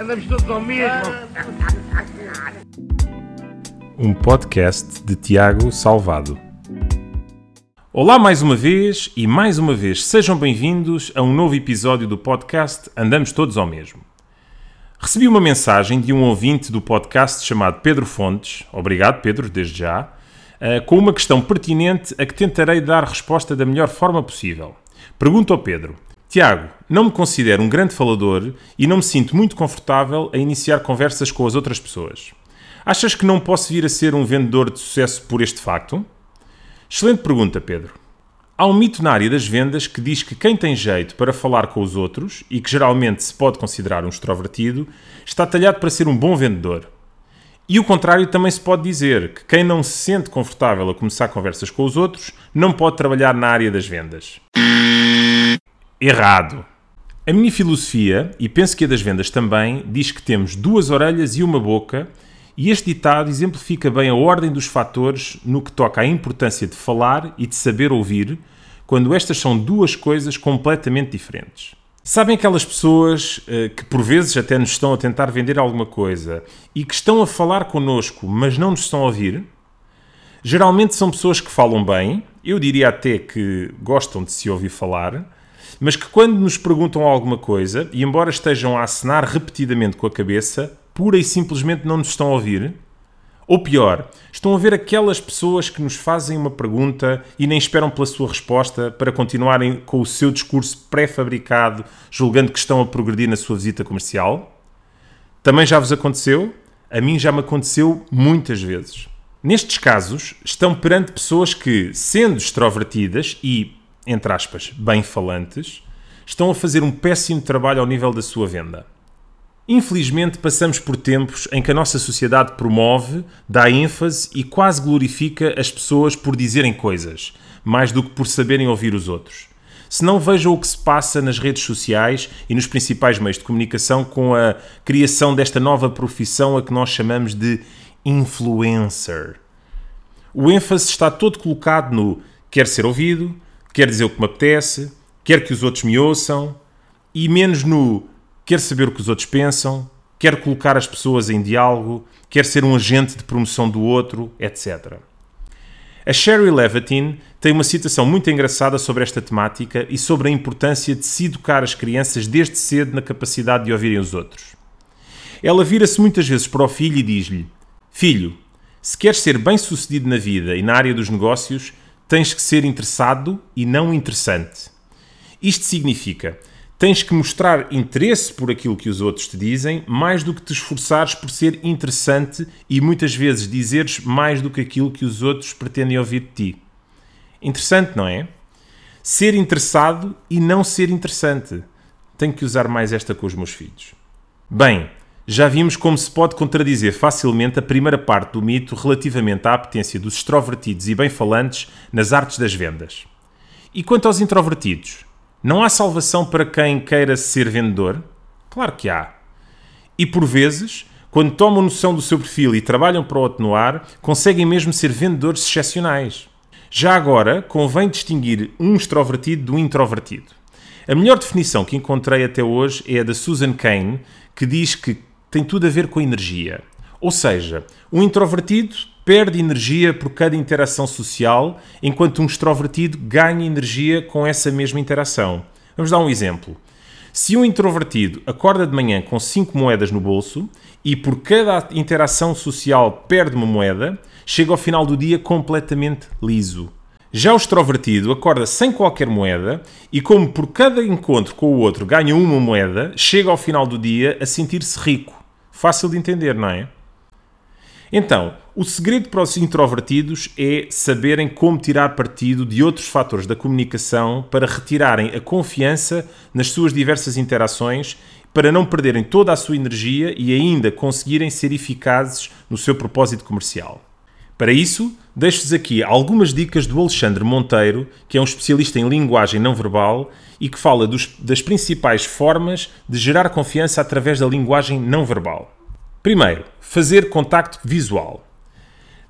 Andamos todos ao mesmo. Um podcast de Tiago Salvado. Olá mais uma vez e mais uma vez sejam bem-vindos a um novo episódio do podcast Andamos Todos ao Mesmo. Recebi uma mensagem de um ouvinte do podcast chamado Pedro Fontes, obrigado Pedro, desde já, eh, com uma questão pertinente a que tentarei dar resposta da melhor forma possível. Pergunto ao Pedro: Tiago, não me considero um grande falador e não me sinto muito confortável a iniciar conversas com as outras pessoas. Achas que não posso vir a ser um vendedor de sucesso por este facto? Excelente pergunta, Pedro. Há um mito na área das vendas que diz que quem tem jeito para falar com os outros e que geralmente se pode considerar um extrovertido está talhado para ser um bom vendedor. E o contrário também se pode dizer que quem não se sente confortável a começar conversas com os outros não pode trabalhar na área das vendas. Errado. A minha filosofia, e penso que a das vendas também, diz que temos duas orelhas e uma boca, e este ditado exemplifica bem a ordem dos fatores no que toca à importância de falar e de saber ouvir, quando estas são duas coisas completamente diferentes. Sabem aquelas pessoas eh, que por vezes até nos estão a tentar vender alguma coisa e que estão a falar connosco, mas não nos estão a ouvir? Geralmente são pessoas que falam bem, eu diria até que gostam de se ouvir falar, mas que quando nos perguntam alguma coisa, e embora estejam a acenar repetidamente com a cabeça, pura e simplesmente não nos estão a ouvir? Ou pior, estão a ver aquelas pessoas que nos fazem uma pergunta e nem esperam pela sua resposta para continuarem com o seu discurso pré-fabricado, julgando que estão a progredir na sua visita comercial? Também já vos aconteceu? A mim já me aconteceu muitas vezes. Nestes casos, estão perante pessoas que, sendo extrovertidas e entre aspas, bem falantes, estão a fazer um péssimo trabalho ao nível da sua venda. Infelizmente, passamos por tempos em que a nossa sociedade promove, dá ênfase e quase glorifica as pessoas por dizerem coisas, mais do que por saberem ouvir os outros. Se não vejam o que se passa nas redes sociais e nos principais meios de comunicação com a criação desta nova profissão a que nós chamamos de influencer. O ênfase está todo colocado no quer ser ouvido, quer dizer o que me apetece, quer que os outros me ouçam, e menos no quer saber o que os outros pensam, quer colocar as pessoas em diálogo, quer ser um agente de promoção do outro, etc. A Sherry Levitin tem uma citação muito engraçada sobre esta temática e sobre a importância de se educar as crianças desde cedo na capacidade de ouvirem os outros. Ela vira-se muitas vezes para o filho e diz-lhe: Filho, se queres ser bem-sucedido na vida e na área dos negócios, tens que ser interessado e não interessante. Isto significa, tens que mostrar interesse por aquilo que os outros te dizem, mais do que te esforçares por ser interessante e muitas vezes dizeres mais do que aquilo que os outros pretendem ouvir de ti. Interessante, não é? Ser interessado e não ser interessante. Tenho que usar mais esta com os meus filhos. Bem, já vimos como se pode contradizer facilmente a primeira parte do mito relativamente à apetência dos extrovertidos e bem-falantes nas artes das vendas. E quanto aos introvertidos? Não há salvação para quem queira ser vendedor? Claro que há. E por vezes, quando tomam noção do seu perfil e trabalham para o atenuar, conseguem mesmo ser vendedores excepcionais. Já agora, convém distinguir um extrovertido do introvertido. A melhor definição que encontrei até hoje é a da Susan Cain, que diz que tem tudo a ver com energia. Ou seja, um introvertido perde energia por cada interação social, enquanto um extrovertido ganha energia com essa mesma interação. Vamos dar um exemplo. Se um introvertido acorda de manhã com 5 moedas no bolso e por cada interação social perde uma moeda, chega ao final do dia completamente liso. Já o extrovertido acorda sem qualquer moeda e, como por cada encontro com o outro ganha uma moeda, chega ao final do dia a sentir-se rico. Fácil de entender, não é? Então, o segredo para os introvertidos é saberem como tirar partido de outros fatores da comunicação para retirarem a confiança nas suas diversas interações, para não perderem toda a sua energia e ainda conseguirem ser eficazes no seu propósito comercial. Para isso, deixo-vos aqui algumas dicas do Alexandre Monteiro, que é um especialista em linguagem não verbal e que fala dos, das principais formas de gerar confiança através da linguagem não verbal. Primeiro, fazer contacto visual.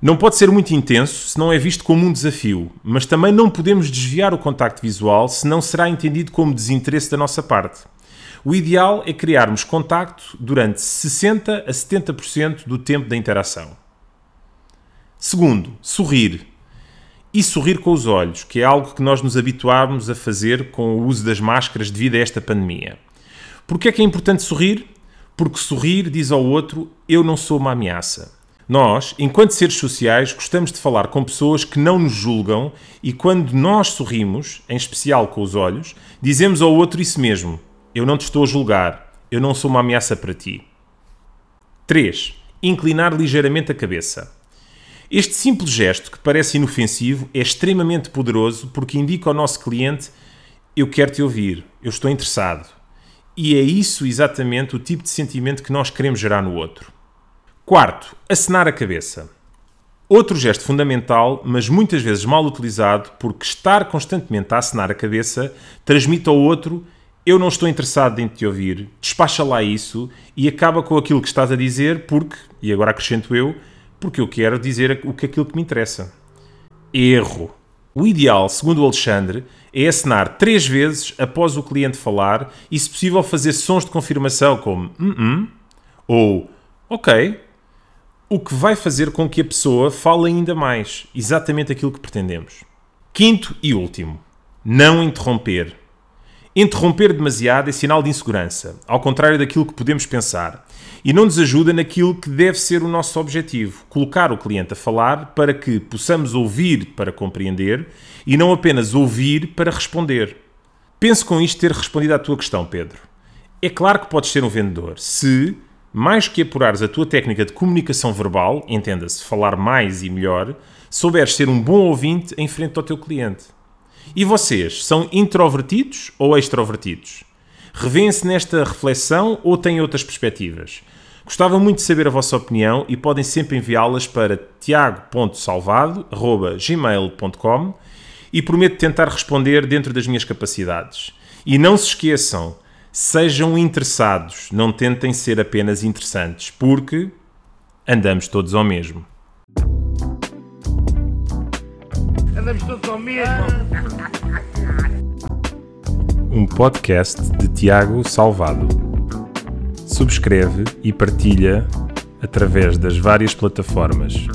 Não pode ser muito intenso se não é visto como um desafio, mas também não podemos desviar o contacto visual se não será entendido como desinteresse da nossa parte. O ideal é criarmos contacto durante 60 a 70% do tempo da interação. Segundo, sorrir. E sorrir com os olhos, que é algo que nós nos habituámos a fazer com o uso das máscaras devido a esta pandemia. Porquê é que é importante sorrir? Porque sorrir diz ao outro: Eu não sou uma ameaça. Nós, enquanto seres sociais, gostamos de falar com pessoas que não nos julgam e quando nós sorrimos, em especial com os olhos, dizemos ao outro isso mesmo: Eu não te estou a julgar, eu não sou uma ameaça para ti. 3. Inclinar ligeiramente a cabeça. Este simples gesto, que parece inofensivo, é extremamente poderoso porque indica ao nosso cliente: Eu quero te ouvir, eu estou interessado. E é isso exatamente o tipo de sentimento que nós queremos gerar no outro. Quarto, acenar a cabeça. Outro gesto fundamental, mas muitas vezes mal utilizado, porque estar constantemente a acenar a cabeça transmite ao outro eu não estou interessado em te ouvir, despacha lá isso e acaba com aquilo que estás a dizer porque, e agora acrescento eu, porque eu quero dizer o que aquilo que me interessa. Erro. O ideal, segundo o Alexandre, é acenar três vezes após o cliente falar e, se possível, fazer sons de confirmação como hum, hum ou ok, o que vai fazer com que a pessoa fale ainda mais, exatamente aquilo que pretendemos. Quinto e último, não interromper. Interromper demasiado é sinal de insegurança, ao contrário daquilo que podemos pensar, e não nos ajuda naquilo que deve ser o nosso objetivo: colocar o cliente a falar para que possamos ouvir para compreender e não apenas ouvir para responder. Penso com isto ter respondido à tua questão, Pedro. É claro que podes ser um vendedor se, mais que apurares a tua técnica de comunicação verbal, entenda-se falar mais e melhor, souberes ser um bom ouvinte em frente ao teu cliente. E vocês, são introvertidos ou extrovertidos? Revêem-se nesta reflexão ou têm outras perspectivas? Gostava muito de saber a vossa opinião e podem sempre enviá-las para tiago.salvado.gmail.com e prometo tentar responder dentro das minhas capacidades. E não se esqueçam, sejam interessados, não tentem ser apenas interessantes, porque andamos todos ao mesmo. Andamos todos ao mesmo. Um podcast de Tiago Salvado. Subscreve e partilha através das várias plataformas